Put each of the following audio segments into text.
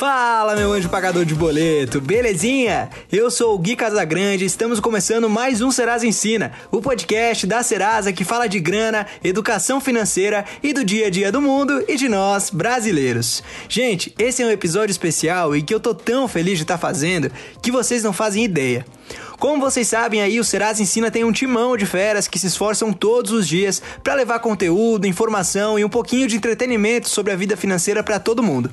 Fala, meu anjo pagador de boleto, belezinha? Eu sou o Gui Casagrande e estamos começando mais um Serasa Ensina, o podcast da Serasa que fala de grana, educação financeira e do dia a dia do mundo e de nós, brasileiros. Gente, esse é um episódio especial e que eu tô tão feliz de estar tá fazendo que vocês não fazem ideia. Como vocês sabem aí, o Serasa Ensina tem um timão de feras que se esforçam todos os dias para levar conteúdo, informação e um pouquinho de entretenimento sobre a vida financeira para todo mundo.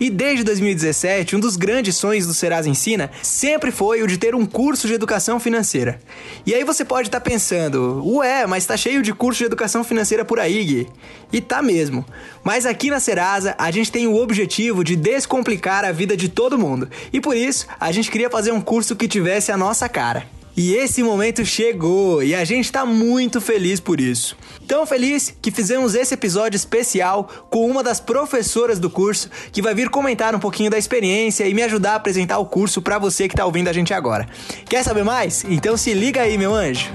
E desde 2017, um dos grandes sonhos do Serasa Ensina sempre foi o de ter um curso de educação financeira. E aí você pode estar tá pensando, ué, mas tá cheio de curso de educação financeira por aí, Gui. E tá mesmo. Mas aqui na Serasa, a gente tem o objetivo de descomplicar a vida de todo mundo. E por isso, a gente queria fazer um curso que tivesse a nossa cara. E esse momento chegou e a gente está muito feliz por isso. Tão feliz que fizemos esse episódio especial com uma das professoras do curso que vai vir comentar um pouquinho da experiência e me ajudar a apresentar o curso para você que está ouvindo a gente agora. Quer saber mais? Então se liga aí, meu anjo.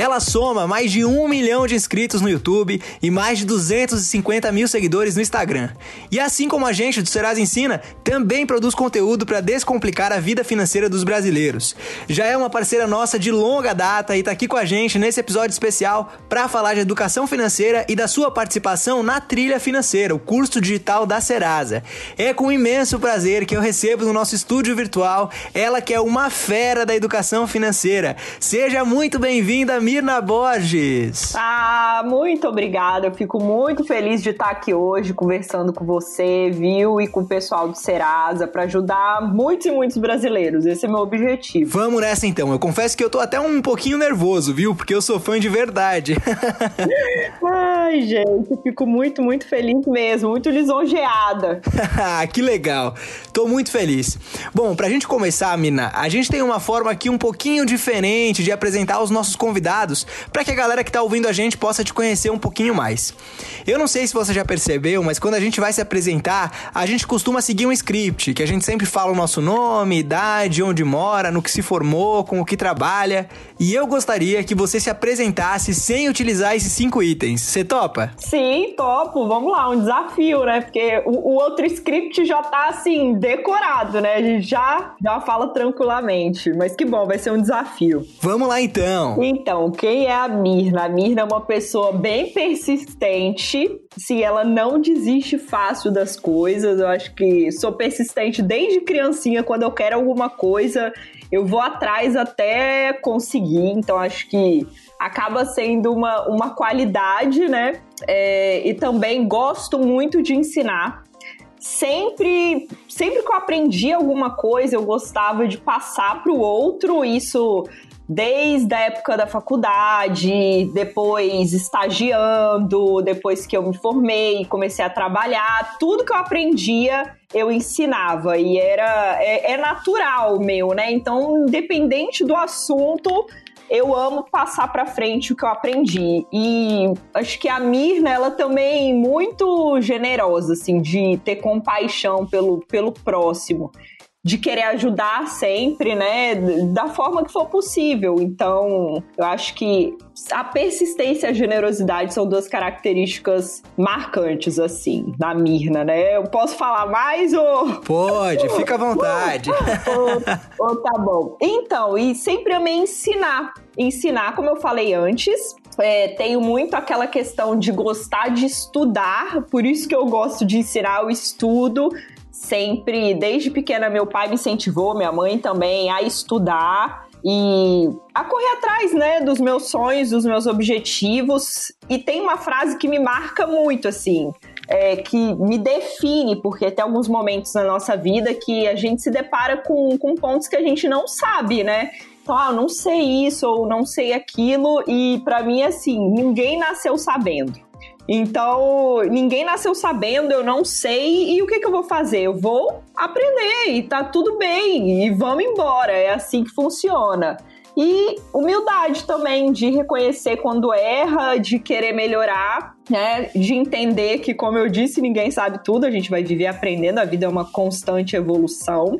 Ela soma mais de um milhão de inscritos no YouTube e mais de 250 mil seguidores no Instagram. E assim como a gente do Serasa Ensina, também produz conteúdo para descomplicar a vida financeira dos brasileiros. Já é uma parceira nossa de longa data e está aqui com a gente nesse episódio especial para falar de educação financeira e da sua participação na Trilha Financeira, o curso digital da Serasa. É com imenso prazer que eu recebo no nosso estúdio virtual ela que é uma fera da educação financeira. Seja muito bem-vinda, Mirna Borges. Ah, muito obrigada. Eu fico muito feliz de estar aqui hoje conversando com você, viu? E com o pessoal do Serasa para ajudar muitos e muitos brasileiros. Esse é meu objetivo. Vamos nessa então. Eu confesso que eu tô até um pouquinho nervoso, viu? Porque eu sou fã de verdade. Ai, gente, fico muito, muito feliz mesmo. Muito lisonjeada. que legal. Tô muito feliz. Bom, pra gente começar, Mina, a gente tem uma forma aqui um pouquinho diferente de apresentar os nossos convidados convidados para que a galera que está ouvindo a gente possa te conhecer um pouquinho mais. Eu não sei se você já percebeu, mas quando a gente vai se apresentar, a gente costuma seguir um script, que a gente sempre fala o nosso nome, idade, onde mora, no que se formou, com o que trabalha. E eu gostaria que você se apresentasse sem utilizar esses cinco itens. Você topa? Sim, topo. Vamos lá, um desafio, né? Porque o, o outro script já tá assim, decorado, né? A gente já, já fala tranquilamente. Mas que bom, vai ser um desafio. Vamos lá então. Então, quem é a Mirna? A Mirna é uma pessoa bem persistente. Se ela não desiste fácil das coisas, eu acho que sou persistente desde criancinha. Quando eu quero alguma coisa, eu vou atrás até conseguir. Então, acho que acaba sendo uma, uma qualidade, né? É, e também gosto muito de ensinar sempre, sempre que eu aprendi alguma coisa, eu gostava de passar para o outro. Isso desde a época da faculdade, depois estagiando, depois que eu me formei, comecei a trabalhar, tudo que eu aprendia eu ensinava e era é, é natural meu, né? Então, independente do assunto, eu amo passar para frente o que eu aprendi. E acho que a Mirna, ela também muito generosa, assim, de ter compaixão pelo, pelo próximo de querer ajudar sempre, né, da forma que for possível. Então, eu acho que a persistência e a generosidade são duas características marcantes, assim, na Mirna, né? Eu posso falar mais ou. Pode, fica à vontade. ou, ou tá bom. Então, e sempre amei ensinar. Ensinar, como eu falei antes, é, tenho muito aquela questão de gostar de estudar, por isso que eu gosto de ensinar o estudo, sempre, desde pequena, meu pai me incentivou, minha mãe também, a estudar e a correr atrás, né, dos meus sonhos, dos meus objetivos. E tem uma frase que me marca muito, assim, é, que me define, porque tem alguns momentos na nossa vida que a gente se depara com, com pontos que a gente não sabe, né? Então, ah, eu não sei isso ou não sei aquilo, e para mim, assim, ninguém nasceu sabendo. Então, ninguém nasceu sabendo, eu não sei, e o que, que eu vou fazer? Eu vou aprender e tá tudo bem, e vamos embora, é assim que funciona. E humildade também, de reconhecer quando erra, de querer melhorar. Né? De entender que, como eu disse, ninguém sabe tudo, a gente vai viver aprendendo, a vida é uma constante evolução.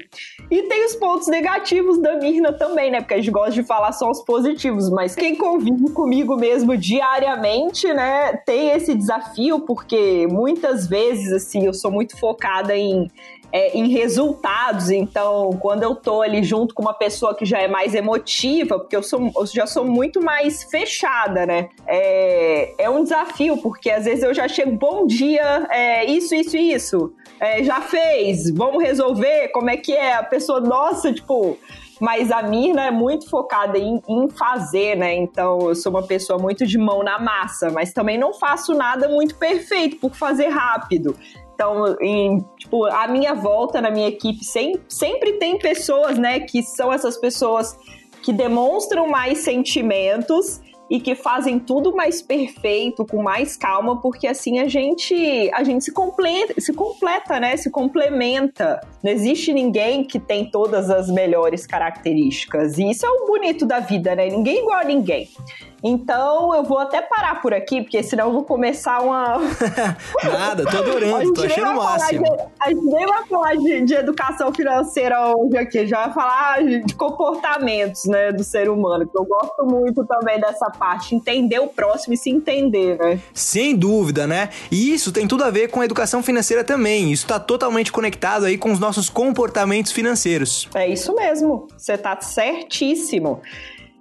E tem os pontos negativos da Mirna também, né? Porque a gente gosta de falar só os positivos, mas quem convive comigo mesmo diariamente, né, tem esse desafio, porque muitas vezes, assim, eu sou muito focada em é, em resultados. Então, quando eu tô ali junto com uma pessoa que já é mais emotiva, porque eu, sou, eu já sou muito mais fechada, né? É, é um desafio, porque às vezes eu já chego, bom dia, é, isso, isso, isso. É, já fez, vamos resolver, como é que é? A pessoa, nossa, tipo, mas a Mirna é muito focada em, em, fazer, né? Então eu sou uma pessoa muito de mão na massa, mas também não faço nada muito perfeito por fazer rápido. Então, em, tipo, a minha volta na minha equipe sempre tem pessoas, né, que são essas pessoas que demonstram mais sentimentos e que fazem tudo mais perfeito, com mais calma, porque assim a gente a gente se completa, se completa, né? Se complementa. Não existe ninguém que tem todas as melhores características. E isso é o bonito da vida, né? Ninguém é igual a ninguém. Então eu vou até parar por aqui, porque senão eu vou começar uma. Nada, tô adorando, tô achando o máximo. De, a gente nem vai falar de, de, educação financeira hoje aqui, já vai falar de comportamentos né, do ser humano, que eu gosto muito também dessa parte, entender o próximo e se entender, né? Sem dúvida, né? E isso tem tudo a ver com a educação financeira também. Isso está totalmente conectado aí com os nossos comportamentos financeiros. É isso mesmo, você tá certíssimo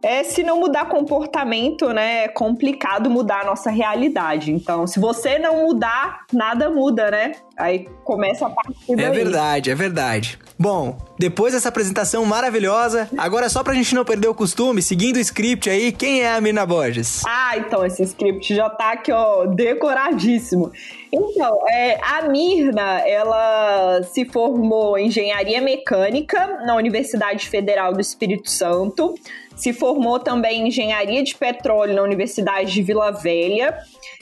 é se não mudar comportamento, né, é complicado mudar a nossa realidade. Então, se você não mudar, nada muda, né? Aí começa a partir daí. É verdade, é verdade. Bom, depois dessa apresentação maravilhosa, agora só pra gente não perder o costume, seguindo o script aí, quem é a Mirna Borges? Ah, então esse script já tá aqui, ó, decoradíssimo. Então, é, a Mirna, ela se formou em engenharia mecânica na Universidade Federal do Espírito Santo se formou também em engenharia de petróleo na Universidade de Vila Velha.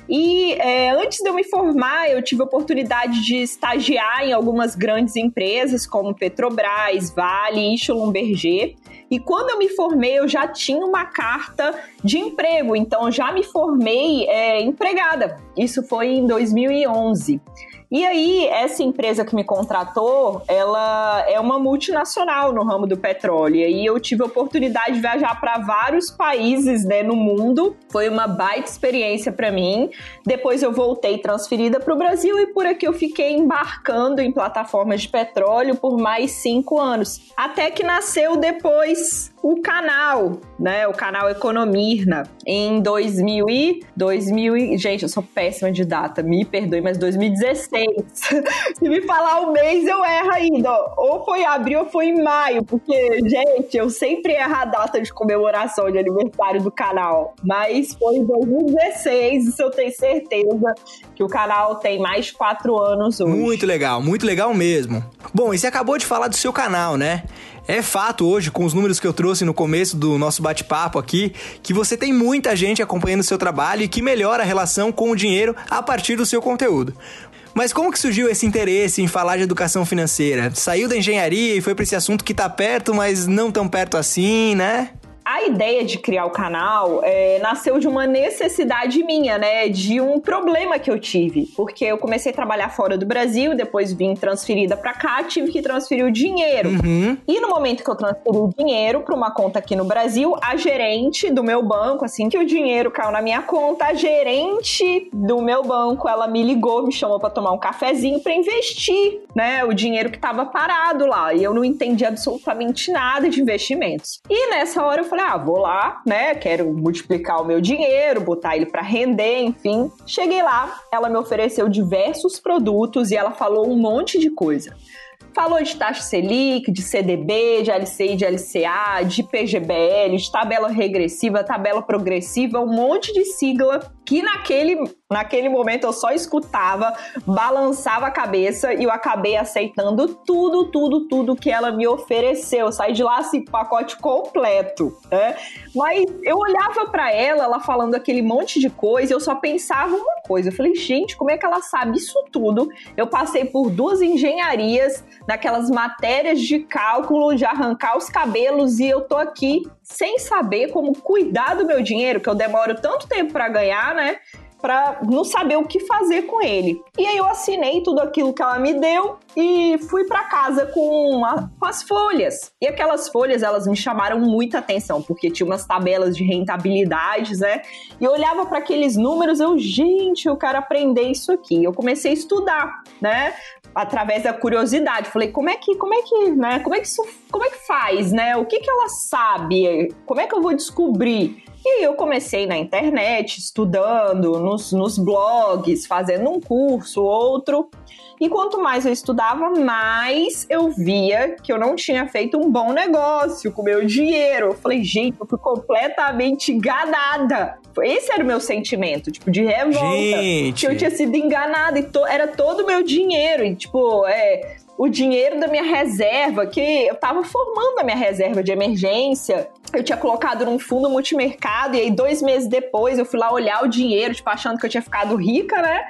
E é, antes de eu me formar, eu tive a oportunidade de estagiar em algumas grandes empresas, como Petrobras, Vale e Schlumberger. E quando eu me formei, eu já tinha uma carta de emprego, então já me formei é, empregada. Isso foi em 2011. E aí, essa empresa que me contratou, ela é uma multinacional no ramo do petróleo. E aí eu tive a oportunidade de viajar para vários países né, no mundo. Foi uma baita experiência para mim. Depois eu voltei transferida para o Brasil e por aqui eu fiquei embarcando em plataformas de petróleo por mais cinco anos. Até que nasceu depois o canal, né? O canal Economirna em 2000 e 2000 e, gente, eu sou péssima de data, me perdoe, mas 2016. Se me falar o mês eu erro ainda. Ou foi abril ou foi em maio, porque gente, eu sempre erro a data de comemoração de aniversário do canal. Mas foi em 2016, isso eu tenho certeza que o canal tem mais de quatro anos hoje. Muito legal, muito legal mesmo. Bom, e você acabou de falar do seu canal, né? É fato hoje, com os números que eu trouxe no começo do nosso bate-papo aqui, que você tem muita gente acompanhando o seu trabalho e que melhora a relação com o dinheiro a partir do seu conteúdo. Mas como que surgiu esse interesse em falar de educação financeira? Saiu da engenharia e foi para esse assunto que tá perto, mas não tão perto assim, né? A ideia de criar o canal é, nasceu de uma necessidade minha, né? De um problema que eu tive. Porque eu comecei a trabalhar fora do Brasil, depois vim transferida para cá, tive que transferir o dinheiro. Uhum. E no momento que eu transferi o dinheiro para uma conta aqui no Brasil, a gerente do meu banco, assim que o dinheiro caiu na minha conta, a gerente do meu banco, ela me ligou, me chamou para tomar um cafezinho para investir, né? O dinheiro que estava parado lá. E eu não entendi absolutamente nada de investimentos. E nessa hora eu falei, falei, ah, vou lá, né? Quero multiplicar o meu dinheiro, botar ele para render, enfim. Cheguei lá, ela me ofereceu diversos produtos e ela falou um monte de coisa. Falou de taxa Selic, de CDB, de LCI, de LCA, de PGBL, de tabela regressiva, tabela progressiva, um monte de sigla que naquele, naquele momento eu só escutava, balançava a cabeça e eu acabei aceitando tudo, tudo, tudo que ela me ofereceu. saí de lá assim, pacote completo, né? Mas eu olhava para ela, ela falando aquele monte de coisa, eu só pensava uma coisa. Eu falei, gente, como é que ela sabe isso tudo? Eu passei por duas engenharias, naquelas matérias de cálculo, de arrancar os cabelos e eu tô aqui sem saber como cuidar do meu dinheiro, que eu demoro tanto tempo para ganhar, né? para não saber o que fazer com ele. E aí eu assinei tudo aquilo que ela me deu e fui para casa com, uma, com as folhas. E aquelas folhas, elas me chamaram muita atenção, porque tinha umas tabelas de rentabilidades, né? E eu olhava para aqueles números, eu, gente, eu quero aprender isso aqui. Eu comecei a estudar, né? Através da curiosidade. Falei, como é que, como é que, né? Como é que isso, como é que faz, né? O que que ela sabe? Como é que eu vou descobrir? E eu comecei na internet, estudando, nos, nos blogs, fazendo um curso, outro. E quanto mais eu estudava, mais eu via que eu não tinha feito um bom negócio com o meu dinheiro. Eu falei, gente, eu fui completamente enganada. Esse era o meu sentimento, tipo, de revolta. Gente. Que eu tinha sido enganada e to era todo o meu dinheiro. E, tipo, é, o dinheiro da minha reserva, que eu tava formando a minha reserva de emergência. Eu tinha colocado num fundo multimercado, e aí dois meses depois eu fui lá olhar o dinheiro, tipo, achando que eu tinha ficado rica, né?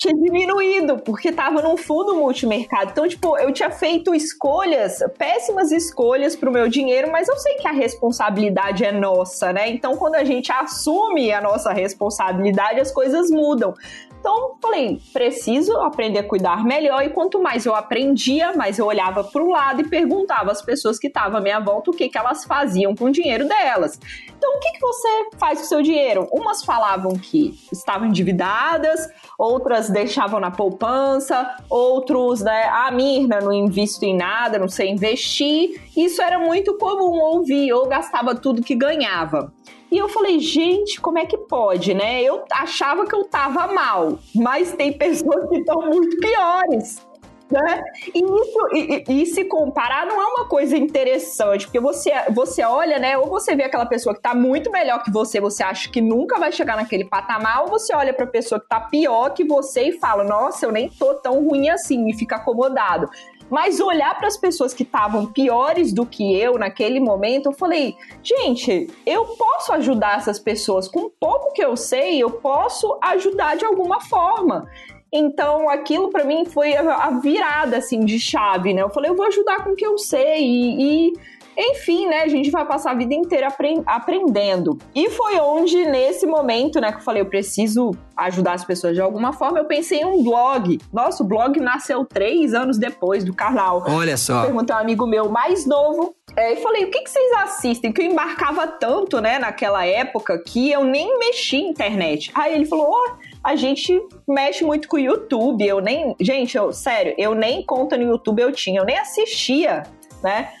tinha diminuído, porque tava num fundo multimercado. Então, tipo, eu tinha feito escolhas, péssimas escolhas pro meu dinheiro, mas eu sei que a responsabilidade é nossa, né? Então, quando a gente assume a nossa responsabilidade, as coisas mudam. Então, falei, preciso aprender a cuidar melhor. E quanto mais eu aprendia, mais eu olhava para o lado e perguntava às pessoas que estavam à minha volta o que, que elas faziam com o dinheiro delas. Então, o que, que você faz com o seu dinheiro? Umas falavam que estavam endividadas, outras deixavam na poupança, outros, né, ah, Mirna, não invisto em nada, não sei investir. Isso era muito comum ouvir, ou gastava tudo que ganhava. E eu falei, gente, como é que pode, né? Eu achava que eu tava mal, mas tem pessoas que estão muito piores. Né? E, isso, e, e, se comparar não é uma coisa interessante, porque você, você olha, né? Ou você vê aquela pessoa que tá muito melhor que você, você acha que nunca vai chegar naquele patamar, ou você olha pra pessoa que tá pior que você e fala, nossa, eu nem tô tão ruim assim, e fica acomodado. Mas olhar para as pessoas que estavam piores do que eu naquele momento, eu falei, gente, eu posso ajudar essas pessoas com pouco que eu sei, eu posso ajudar de alguma forma. Então, aquilo para mim foi a virada assim de chave, né? Eu falei, eu vou ajudar com o que eu sei e, e enfim, né, a gente vai passar a vida inteira aprendendo. E foi onde, nesse momento, né, que eu falei, eu preciso ajudar as pessoas de alguma forma, eu pensei em um blog. Nossa, o blog nasceu três anos depois do canal. Olha só. Perguntei a um amigo meu mais novo, é, e falei, o que, que vocês assistem? Que eu embarcava tanto, né, naquela época, que eu nem mexi internet. Aí ele falou, ó, oh, a gente mexe muito com o YouTube. Eu nem. Gente, eu, sério, eu nem conta no YouTube eu tinha, eu nem assistia, né?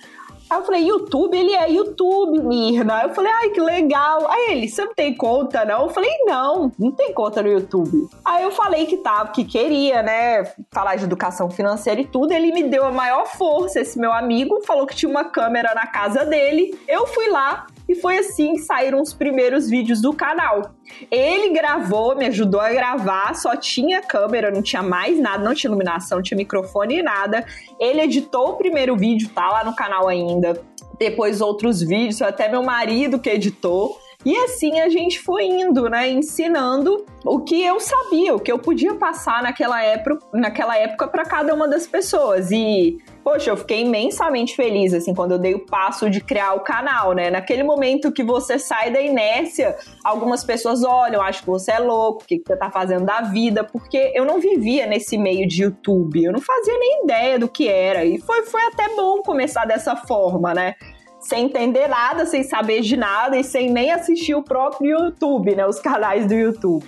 Aí eu falei, YouTube, ele é YouTube, Mirna. Eu falei, ai, que legal. Aí ele, você não tem conta, não? Eu falei, não, não tem conta no YouTube. Aí eu falei que tava, que queria, né, falar de educação financeira e tudo. Ele me deu a maior força, esse meu amigo, falou que tinha uma câmera na casa dele. Eu fui lá, e foi assim que saíram os primeiros vídeos do canal. Ele gravou, me ajudou a gravar, só tinha câmera, não tinha mais nada, não tinha iluminação, não tinha microfone e nada. Ele editou o primeiro vídeo, tá lá no canal ainda. Depois outros vídeos, até meu marido que editou. E assim a gente foi indo, né, ensinando o que eu sabia, o que eu podia passar naquela época, naquela época para cada uma das pessoas. E poxa, eu fiquei imensamente feliz, assim, quando eu dei o passo de criar o canal, né? Naquele momento que você sai da inércia, algumas pessoas olham, acham que você é louco, o que, que você tá fazendo da vida, porque eu não vivia nesse meio de YouTube, eu não fazia nem ideia do que era, e foi, foi até bom começar dessa forma, né? Sem entender nada, sem saber de nada e sem nem assistir o próprio YouTube, né? Os canais do YouTube.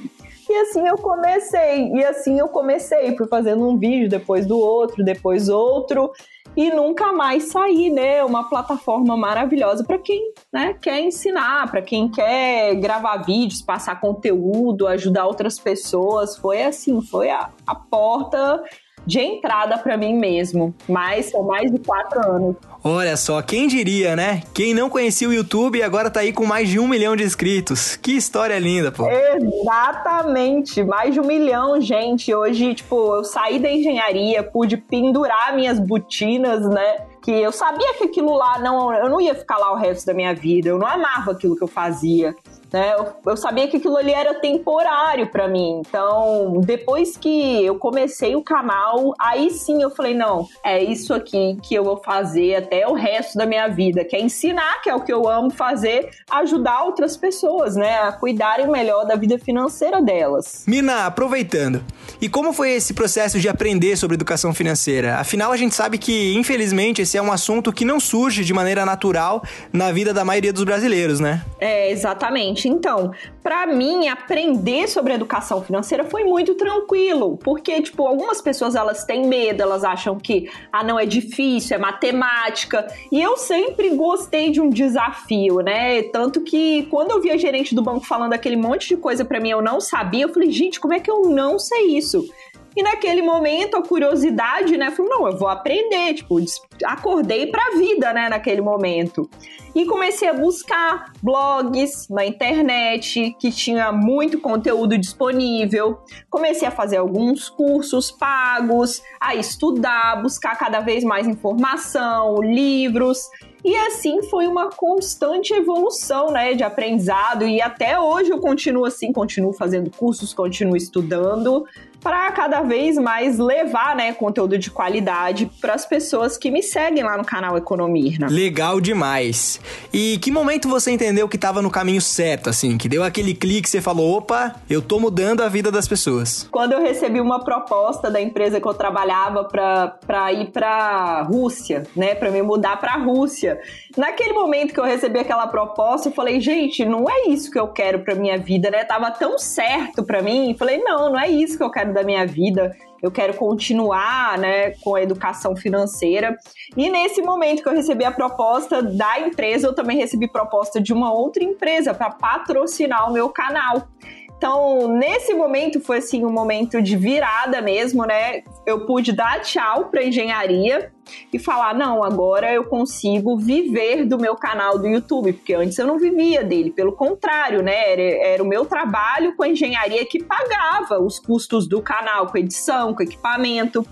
E assim eu comecei, e assim eu comecei, fui fazendo um vídeo depois do outro, depois outro, e nunca mais saí, né? Uma plataforma maravilhosa para quem né, quer ensinar, para quem quer gravar vídeos, passar conteúdo, ajudar outras pessoas. Foi assim, foi a, a porta de entrada para mim mesmo. Mas são mais de quatro anos. Olha só, quem diria, né? Quem não conhecia o YouTube agora tá aí com mais de um milhão de inscritos. Que história linda, pô. Exatamente, mais de um milhão, gente. Hoje, tipo, eu saí da engenharia, pude pendurar minhas botinas, né? Que eu sabia que aquilo lá não. Eu não ia ficar lá o resto da minha vida. Eu não amava aquilo que eu fazia. Né? Eu, eu sabia que aquilo ali era temporário para mim. Então, depois que eu comecei o canal, aí sim eu falei, não, é isso aqui que eu vou fazer até o resto da minha vida, que é ensinar, que é o que eu amo fazer, ajudar outras pessoas, né, a cuidarem melhor da vida financeira delas. Mina, aproveitando, e como foi esse processo de aprender sobre educação financeira? Afinal, a gente sabe que, infelizmente, esse é um assunto que não surge de maneira natural na vida da maioria dos brasileiros, né? É, exatamente. Então, para mim, aprender sobre educação financeira foi muito tranquilo, porque, tipo, algumas pessoas elas têm medo, elas acham que, ah, não, é difícil, é matemática, e eu sempre gostei de um desafio, né? Tanto que quando eu vi a gerente do banco falando aquele monte de coisa para mim eu não sabia, eu falei, gente, como é que eu não sei isso? E naquele momento, a curiosidade, né? Falei, não, eu vou aprender. Tipo, acordei pra vida, né? Naquele momento. E comecei a buscar blogs na internet, que tinha muito conteúdo disponível. Comecei a fazer alguns cursos pagos, a estudar, buscar cada vez mais informação, livros. E assim foi uma constante evolução, né, de aprendizado e até hoje eu continuo assim, continuo fazendo cursos, continuo estudando para cada vez mais levar, né, conteúdo de qualidade para as pessoas que me seguem lá no canal Economirna. Legal demais. E que momento você entendeu que estava no caminho certo, assim, que deu aquele clique, você falou, opa, eu tô mudando a vida das pessoas? Quando eu recebi uma proposta da empresa que eu trabalhava para ir para Rússia, né, para me mudar para Rússia. Naquele momento que eu recebi aquela proposta, eu falei, gente, não é isso que eu quero para minha vida, né? Tava tão certo para mim. Falei, não, não é isso que eu quero da minha vida. Eu quero continuar, né, com a educação financeira. E nesse momento que eu recebi a proposta da empresa, eu também recebi proposta de uma outra empresa para patrocinar o meu canal. Então, nesse momento foi assim um momento de virada mesmo, né? Eu pude dar tchau para engenharia e falar: "Não, agora eu consigo viver do meu canal do YouTube", porque antes eu não vivia dele, pelo contrário, né? Era, era o meu trabalho com a engenharia que pagava os custos do canal, com edição, com equipamento.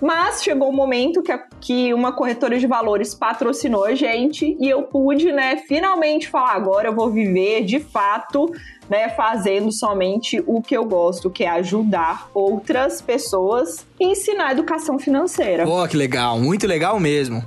Mas chegou o momento que, a, que uma corretora de valores patrocinou a gente e eu pude, né, finalmente falar: agora eu vou viver de fato né, fazendo somente o que eu gosto, que é ajudar outras pessoas e ensinar educação financeira. Pô, que legal, muito legal mesmo.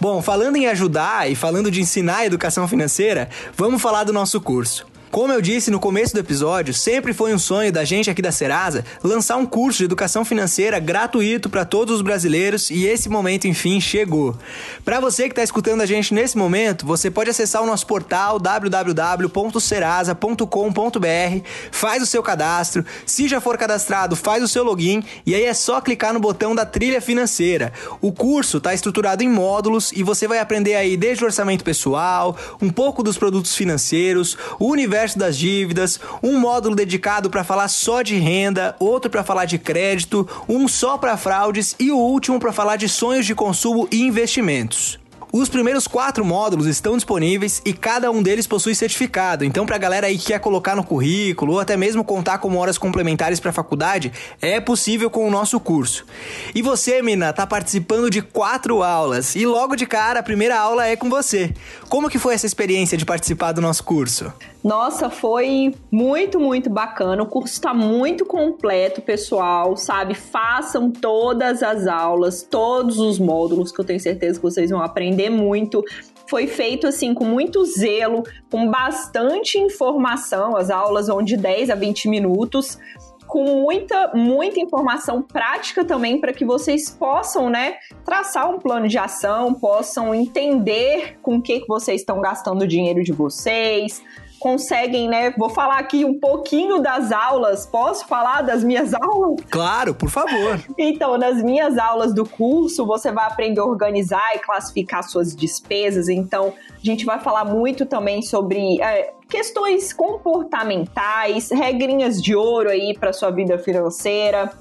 Bom, falando em ajudar e falando de ensinar educação financeira, vamos falar do nosso curso. Como eu disse no começo do episódio, sempre foi um sonho da gente aqui da Serasa lançar um curso de educação financeira gratuito para todos os brasileiros e esse momento enfim chegou. Para você que está escutando a gente nesse momento, você pode acessar o nosso portal www.serasa.com.br, faz o seu cadastro, se já for cadastrado, faz o seu login e aí é só clicar no botão da trilha financeira. O curso está estruturado em módulos e você vai aprender aí desde o orçamento pessoal, um pouco dos produtos financeiros, o universo universo das dívidas, um módulo dedicado para falar só de renda, outro para falar de crédito, um só para fraudes e o último para falar de sonhos de consumo e investimentos. Os primeiros quatro módulos estão disponíveis e cada um deles possui certificado. Então, para a galera aí que quer colocar no currículo ou até mesmo contar como horas complementares para a faculdade, é possível com o nosso curso. E você, Mina, tá participando de quatro aulas e logo de cara a primeira aula é com você. Como que foi essa experiência de participar do nosso curso? Nossa, foi muito, muito bacana. O curso está muito completo, pessoal, sabe? Façam todas as aulas, todos os módulos, que eu tenho certeza que vocês vão aprender muito. Foi feito assim com muito zelo, com bastante informação. As aulas vão de 10 a 20 minutos com muita, muita informação prática também para que vocês possam, né, traçar um plano de ação, possam entender com o que, que vocês estão gastando o dinheiro de vocês, conseguem, né? Vou falar aqui um pouquinho das aulas. Posso falar das minhas aulas? Claro, por favor. então, nas minhas aulas do curso, você vai aprender a organizar e classificar suas despesas. Então, a gente vai falar muito também sobre é, questões comportamentais, regrinhas de ouro aí para sua vida financeira.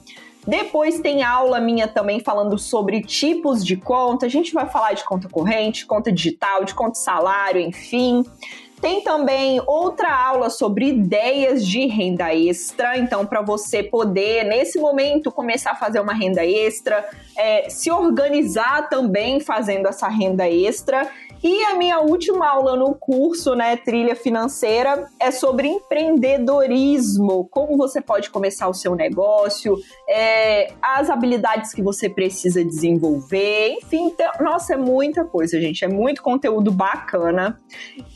Depois tem aula minha também falando sobre tipos de conta. A gente vai falar de conta corrente, conta digital, de conta salário, enfim. Tem também outra aula sobre ideias de renda extra. Então, para você poder, nesse momento, começar a fazer uma renda extra, é, se organizar também fazendo essa renda extra. E a minha última aula no curso, né, Trilha Financeira, é sobre empreendedorismo, como você pode começar o seu negócio, é, as habilidades que você precisa desenvolver, enfim, então, nossa, é muita coisa, gente, é muito conteúdo bacana.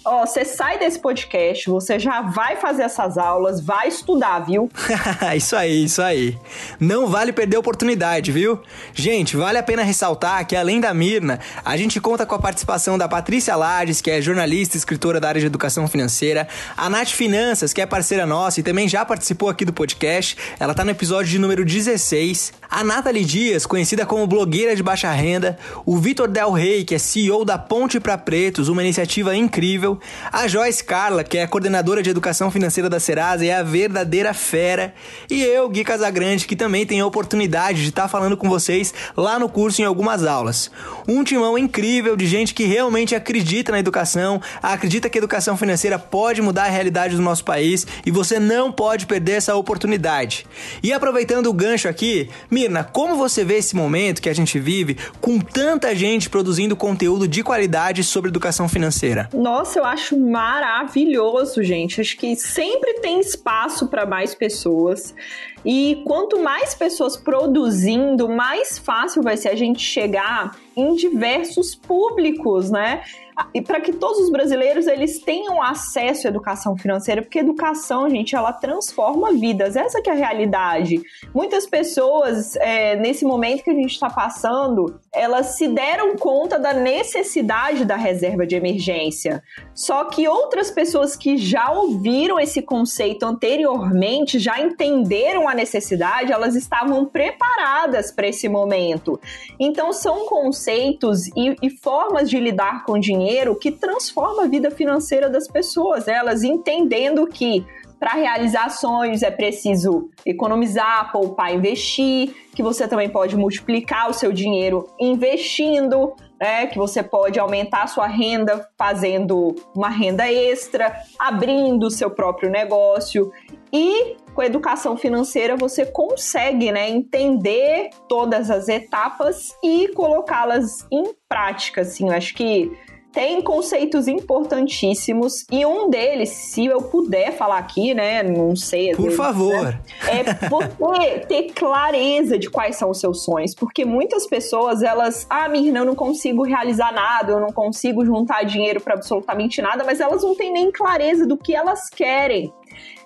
Ó, você sai desse podcast, você já vai fazer essas aulas, vai estudar, viu? isso aí, isso aí. Não vale perder a oportunidade, viu? Gente, vale a pena ressaltar que além da Mirna, a gente conta com a participação da Patrícia Lages, que é jornalista e escritora da área de educação financeira, a Nath Finanças, que é parceira nossa e também já participou aqui do podcast, ela tá no episódio de número 16, a Nathalie Dias, conhecida como blogueira de baixa renda, o Vitor Del Rey, que é CEO da Ponte para Pretos, uma iniciativa incrível, a Joyce Carla, que é coordenadora de educação financeira da Serasa e é a verdadeira fera, e eu, Gui Casagrande, que também tenho a oportunidade de estar tá falando com vocês lá no curso em algumas aulas. Um timão incrível de gente que realmente acredita na educação, acredita que a educação financeira pode mudar a realidade do nosso país e você não pode perder essa oportunidade. E aproveitando o gancho aqui, Mirna, como você vê esse momento que a gente vive com tanta gente produzindo conteúdo de qualidade sobre educação financeira? Nossa, eu acho maravilhoso, gente. Acho que sempre tem espaço para mais pessoas. E quanto mais pessoas produzindo, mais fácil vai ser a gente chegar em diversos públicos, né? e para que todos os brasileiros eles tenham acesso à educação financeira, porque educação, gente, ela transforma vidas. Essa que é a realidade. Muitas pessoas é, nesse momento que a gente está passando, elas se deram conta da necessidade da reserva de emergência. Só que outras pessoas que já ouviram esse conceito anteriormente, já entenderam a necessidade, elas estavam preparadas para esse momento. Então são conceitos e, e formas de lidar com dinheiro que transforma a vida financeira das pessoas, né? elas entendendo que para realizar sonhos é preciso economizar, poupar, investir, que você também pode multiplicar o seu dinheiro investindo, né? Que você pode aumentar a sua renda fazendo uma renda extra, abrindo o seu próprio negócio. E com a educação financeira você consegue né, entender todas as etapas e colocá-las em prática. Assim, eu acho que tem conceitos importantíssimos e um deles, se eu puder falar aqui, né, não sei. Por vezes, favor. Né, é você ter clareza de quais são os seus sonhos, porque muitas pessoas elas, ah, Mirna, eu não consigo realizar nada, eu não consigo juntar dinheiro para absolutamente nada, mas elas não têm nem clareza do que elas querem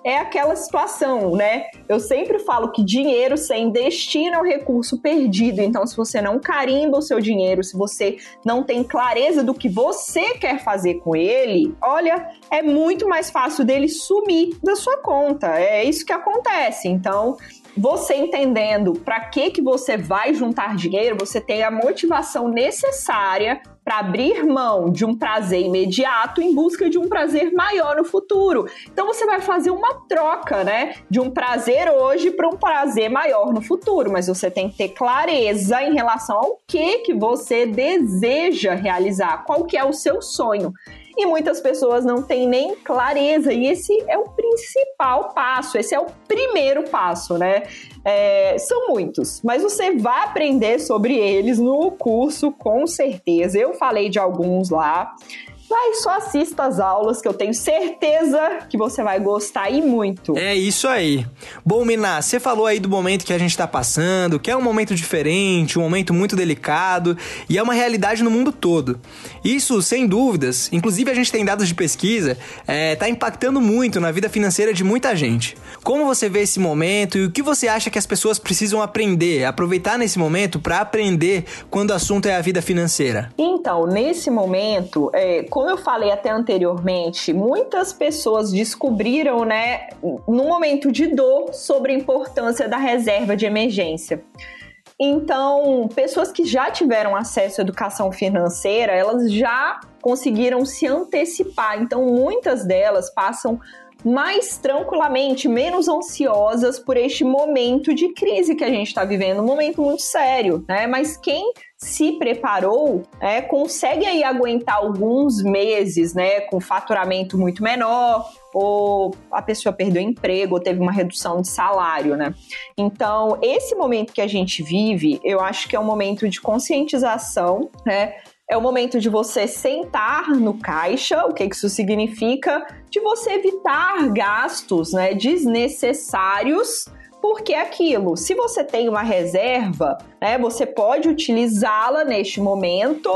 é aquela situação, né? Eu sempre falo que dinheiro sem destino é um recurso perdido. Então, se você não carimba o seu dinheiro, se você não tem clareza do que você quer fazer com ele, olha, é muito mais fácil dele sumir da sua conta. É isso que acontece. Então, você entendendo para que que você vai juntar dinheiro, você tem a motivação necessária para abrir mão de um prazer imediato em busca de um prazer maior no futuro. Então você vai fazer uma troca, né, de um prazer hoje para um prazer maior no futuro, mas você tem que ter clareza em relação ao que que você deseja realizar, qual que é o seu sonho e muitas pessoas não têm nem clareza. E esse é o principal passo, esse é o primeiro passo, né? É, são muitos, mas você vai aprender sobre eles no curso, com certeza. Eu falei de alguns lá. Mas só assista as aulas que eu tenho certeza que você vai gostar e muito. É isso aí. Bom, Miná, você falou aí do momento que a gente tá passando, que é um momento diferente, um momento muito delicado e é uma realidade no mundo todo. Isso, sem dúvidas, inclusive a gente tem dados de pesquisa, é, tá impactando muito na vida financeira de muita gente. Como você vê esse momento e o que você acha que as pessoas precisam aprender, aproveitar nesse momento para aprender quando o assunto é a vida financeira? Então, nesse momento, é, como eu falei até anteriormente, muitas pessoas descobriram, né, no momento de dor, sobre a importância da reserva de emergência. Então, pessoas que já tiveram acesso à educação financeira, elas já conseguiram se antecipar. Então, muitas delas passam mais tranquilamente, menos ansiosas por este momento de crise que a gente está vivendo, um momento muito sério, né? Mas quem se preparou, é, consegue aí aguentar alguns meses, né, com faturamento muito menor, ou a pessoa perdeu emprego, ou teve uma redução de salário, né? Então, esse momento que a gente vive, eu acho que é um momento de conscientização, né? É o momento de você sentar no caixa. O que isso significa? De você evitar gastos né, desnecessários porque é aquilo, se você tem uma reserva, né, você pode utilizá-la neste momento,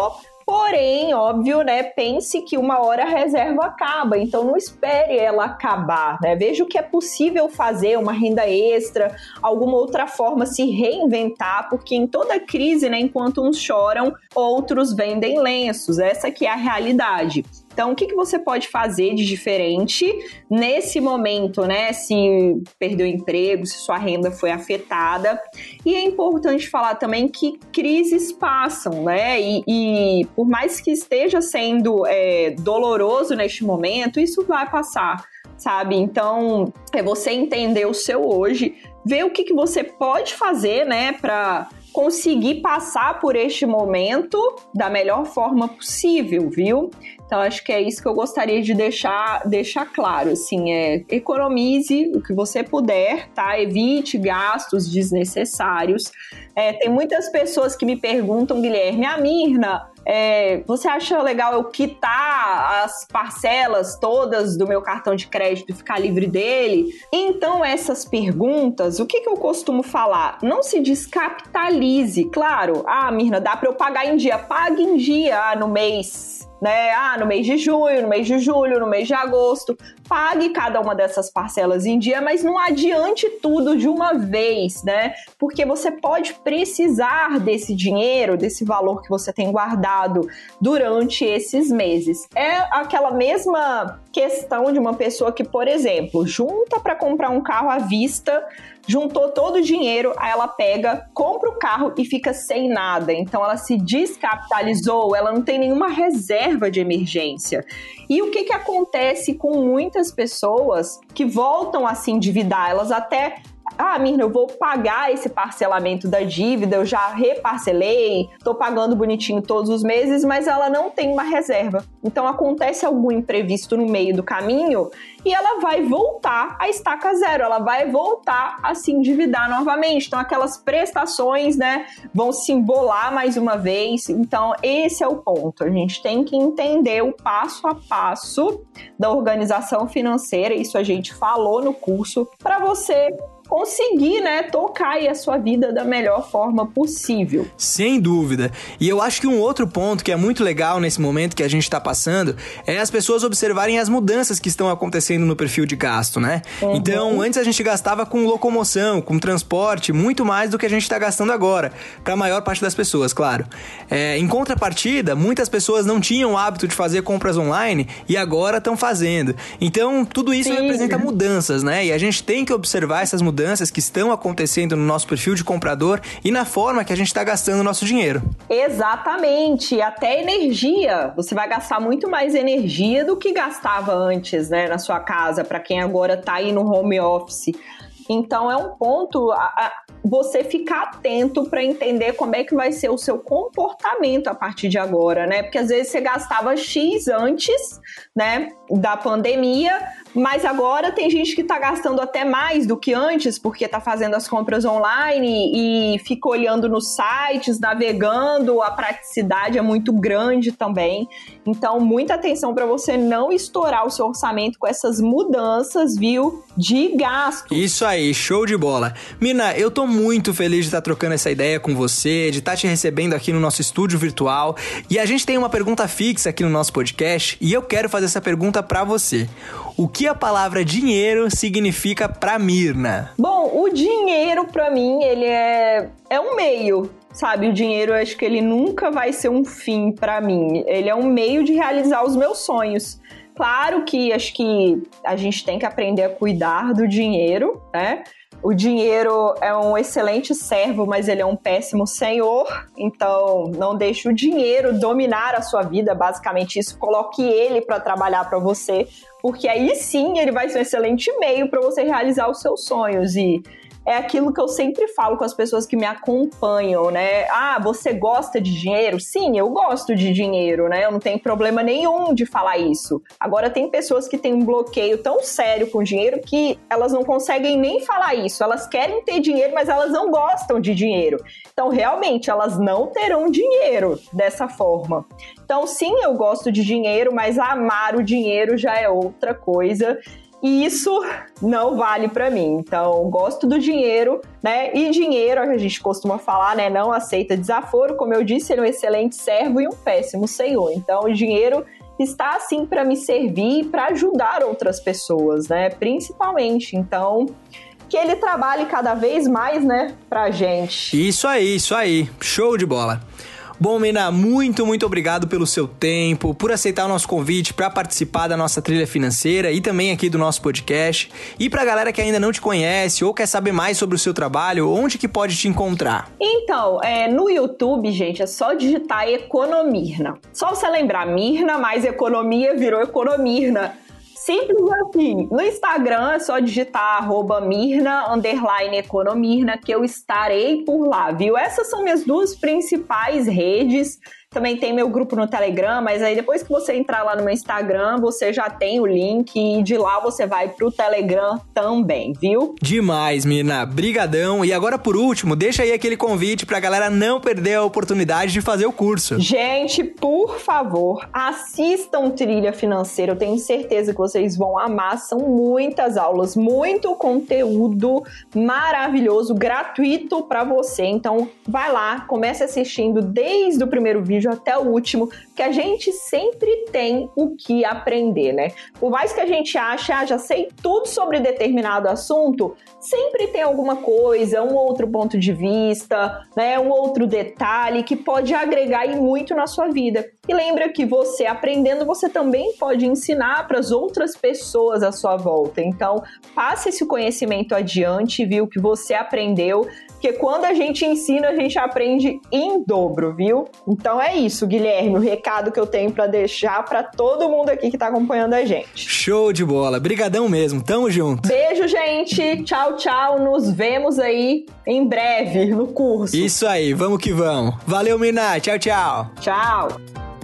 Porém, óbvio, né? Pense que uma hora a reserva acaba, então não espere ela acabar, né? Veja o que é possível fazer, uma renda extra, alguma outra forma se reinventar, porque em toda crise, né, enquanto uns choram, outros vendem lenços. Essa que é a realidade. Então, o que, que você pode fazer de diferente nesse momento, né? Se perdeu emprego, se sua renda foi afetada. E é importante falar também que crises passam, né? E, e por mais que esteja sendo é, doloroso neste momento, isso vai passar sabe? Então, é você entender o seu hoje, ver o que, que você pode fazer, né, para conseguir passar por este momento da melhor forma possível, viu? Então acho que é isso que eu gostaria de deixar, deixar claro, assim, é economize o que você puder, tá? Evite gastos desnecessários. É, tem muitas pessoas que me perguntam, Guilherme, a Mirna, é, você acha legal eu quitar as parcelas todas do meu cartão de crédito e ficar livre dele? Então, essas perguntas, o que, que eu costumo falar? Não se descapitalize. Claro, ah, Mirna, dá para eu pagar em dia. Pague em dia ah, no mês né? Ah, no mês de junho, no mês de julho, no mês de agosto. Pague cada uma dessas parcelas em dia, mas não adiante tudo de uma vez, né? Porque você pode precisar desse dinheiro, desse valor que você tem guardado durante esses meses. É aquela mesma questão de uma pessoa que, por exemplo, junta para comprar um carro à vista juntou todo o dinheiro, aí ela pega, compra o carro e fica sem nada. Então ela se descapitalizou, ela não tem nenhuma reserva de emergência. E o que, que acontece com muitas pessoas que voltam a se endividar? Elas até ah, Mirna, eu vou pagar esse parcelamento da dívida, eu já reparcelei, tô pagando bonitinho todos os meses, mas ela não tem uma reserva. Então acontece algum imprevisto no meio do caminho e ela vai voltar a estaca zero, ela vai voltar a se endividar novamente. Então aquelas prestações, né, vão se embolar mais uma vez. Então esse é o ponto. A gente tem que entender o passo a passo da organização financeira, isso a gente falou no curso, para você conseguir, né, tocar a sua vida da melhor forma possível. Sem dúvida. E eu acho que um outro ponto que é muito legal nesse momento que a gente está passando é as pessoas observarem as mudanças que estão acontecendo no perfil de gasto, né? Uhum. Então, antes a gente gastava com locomoção, com transporte, muito mais do que a gente está gastando agora, para a maior parte das pessoas, claro. É, em contrapartida, muitas pessoas não tinham o hábito de fazer compras online e agora estão fazendo. Então, tudo isso Sim. representa mudanças, né? E a gente tem que observar essas mudanças mudanças que estão acontecendo no nosso perfil de comprador e na forma que a gente está gastando o nosso dinheiro. Exatamente, até energia. Você vai gastar muito mais energia do que gastava antes, né, na sua casa, para quem agora está aí no home office. Então é um ponto a, a, você ficar atento para entender como é que vai ser o seu comportamento a partir de agora, né? Porque às vezes você gastava X antes, né, da pandemia, mas agora tem gente que está gastando até mais do que antes, porque está fazendo as compras online e fica olhando nos sites, navegando, a praticidade é muito grande também. Então, muita atenção para você não estourar o seu orçamento com essas mudanças, viu, de gasto. Isso aí, show de bola. Mina, eu tô muito feliz de estar tá trocando essa ideia com você, de estar tá te recebendo aqui no nosso estúdio virtual. E a gente tem uma pergunta fixa aqui no nosso podcast e eu quero fazer essa pergunta para você. O que a palavra dinheiro significa para Mirna? Bom, o dinheiro para mim, ele é é um meio, sabe? O dinheiro, eu acho que ele nunca vai ser um fim para mim. Ele é um meio de realizar os meus sonhos. Claro que acho que a gente tem que aprender a cuidar do dinheiro, né? O dinheiro é um excelente servo, mas ele é um péssimo senhor. Então, não deixe o dinheiro dominar a sua vida, basicamente isso. Coloque ele para trabalhar para você, porque aí sim ele vai ser um excelente meio para você realizar os seus sonhos. E é aquilo que eu sempre falo com as pessoas que me acompanham, né? Ah, você gosta de dinheiro? Sim, eu gosto de dinheiro, né? Eu não tenho problema nenhum de falar isso. Agora, tem pessoas que têm um bloqueio tão sério com dinheiro que elas não conseguem nem falar isso. Elas querem ter dinheiro, mas elas não gostam de dinheiro. Então, realmente, elas não terão dinheiro dessa forma. Então, sim, eu gosto de dinheiro, mas amar o dinheiro já é outra coisa. E isso não vale para mim. Então, gosto do dinheiro, né? E dinheiro, a gente costuma falar, né? Não aceita desaforo. Como eu disse, ele é um excelente servo e um péssimo senhor. Então, o dinheiro está assim para me servir e para ajudar outras pessoas, né? Principalmente. Então, que ele trabalhe cada vez mais, né, pra gente. Isso aí, isso aí. Show de bola. Bom, Mina, muito, muito obrigado pelo seu tempo, por aceitar o nosso convite para participar da nossa trilha financeira e também aqui do nosso podcast. E para a galera que ainda não te conhece ou quer saber mais sobre o seu trabalho, onde que pode te encontrar? Então, é, no YouTube, gente, é só digitar Economirna. Só você lembrar, Mirna mais economia virou Economirna. Simples assim. No Instagram é só digitar arroba Mirna, underline Economirna, que eu estarei por lá, viu? Essas são minhas duas principais redes também tem meu grupo no Telegram, mas aí depois que você entrar lá no meu Instagram, você já tem o link e de lá você vai pro Telegram também, viu? Demais, mina. Brigadão. E agora por último, deixa aí aquele convite pra galera não perder a oportunidade de fazer o curso. Gente, por favor, assistam Trilha Financeira. Eu tenho certeza que vocês vão amar. São muitas aulas, muito conteúdo maravilhoso, gratuito para você. Então, vai lá, comece assistindo desde o primeiro vídeo até o último, que a gente sempre tem o que aprender, né? Por mais que a gente ache, ah, já sei tudo sobre determinado assunto, sempre tem alguma coisa, um outro ponto de vista, né, um outro detalhe que pode agregar e muito na sua vida. E lembra que você aprendendo, você também pode ensinar para as outras pessoas à sua volta. Então, passe esse conhecimento adiante, viu? Que você aprendeu, porque quando a gente ensina, a gente aprende em dobro, viu? Então é isso, Guilherme, o recado que eu tenho para deixar para todo mundo aqui que tá acompanhando a gente. Show de bola. Brigadão mesmo. Tamo junto. Beijo, gente. Tchau, tchau. Nos vemos aí em breve no curso. Isso aí, vamos que vamos. Valeu, Mina. Tchau, tchau. Tchau.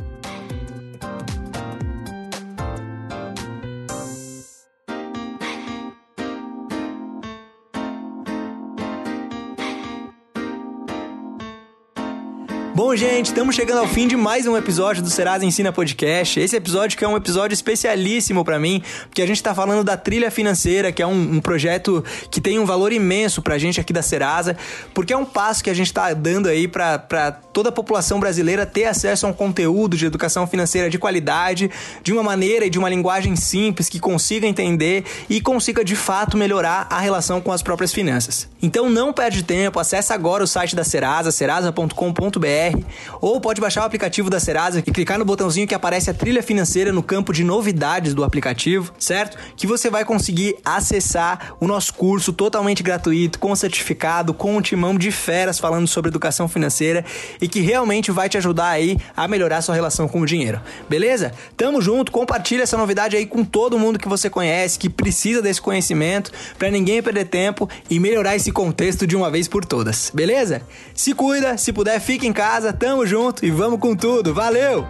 Bom, gente, estamos chegando ao fim de mais um episódio do Serasa Ensina Podcast. Esse episódio que é um episódio especialíssimo para mim, porque a gente tá falando da trilha financeira, que é um, um, projeto que tem um valor imenso pra gente aqui da Serasa, porque é um passo que a gente tá dando aí para toda a população brasileira ter acesso a um conteúdo de educação financeira de qualidade, de uma maneira e de uma linguagem simples que consiga entender e consiga de fato melhorar a relação com as próprias finanças. Então não perde tempo, acessa agora o site da Serasa, serasa.com.br ou pode baixar o aplicativo da Serasa e clicar no botãozinho que aparece a trilha financeira no campo de novidades do aplicativo, certo? Que você vai conseguir acessar o nosso curso totalmente gratuito, com certificado, com um timão de feras falando sobre educação financeira e que realmente vai te ajudar aí a melhorar sua relação com o dinheiro. Beleza? Tamo junto, compartilha essa novidade aí com todo mundo que você conhece, que precisa desse conhecimento, para ninguém perder tempo e melhorar esse contexto de uma vez por todas. Beleza? Se cuida, se puder, fique em casa casa, tamo junto e vamos com tudo. Valeu!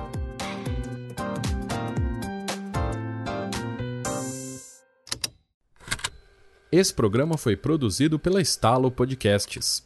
Esse programa foi produzido pela Estalo Podcasts.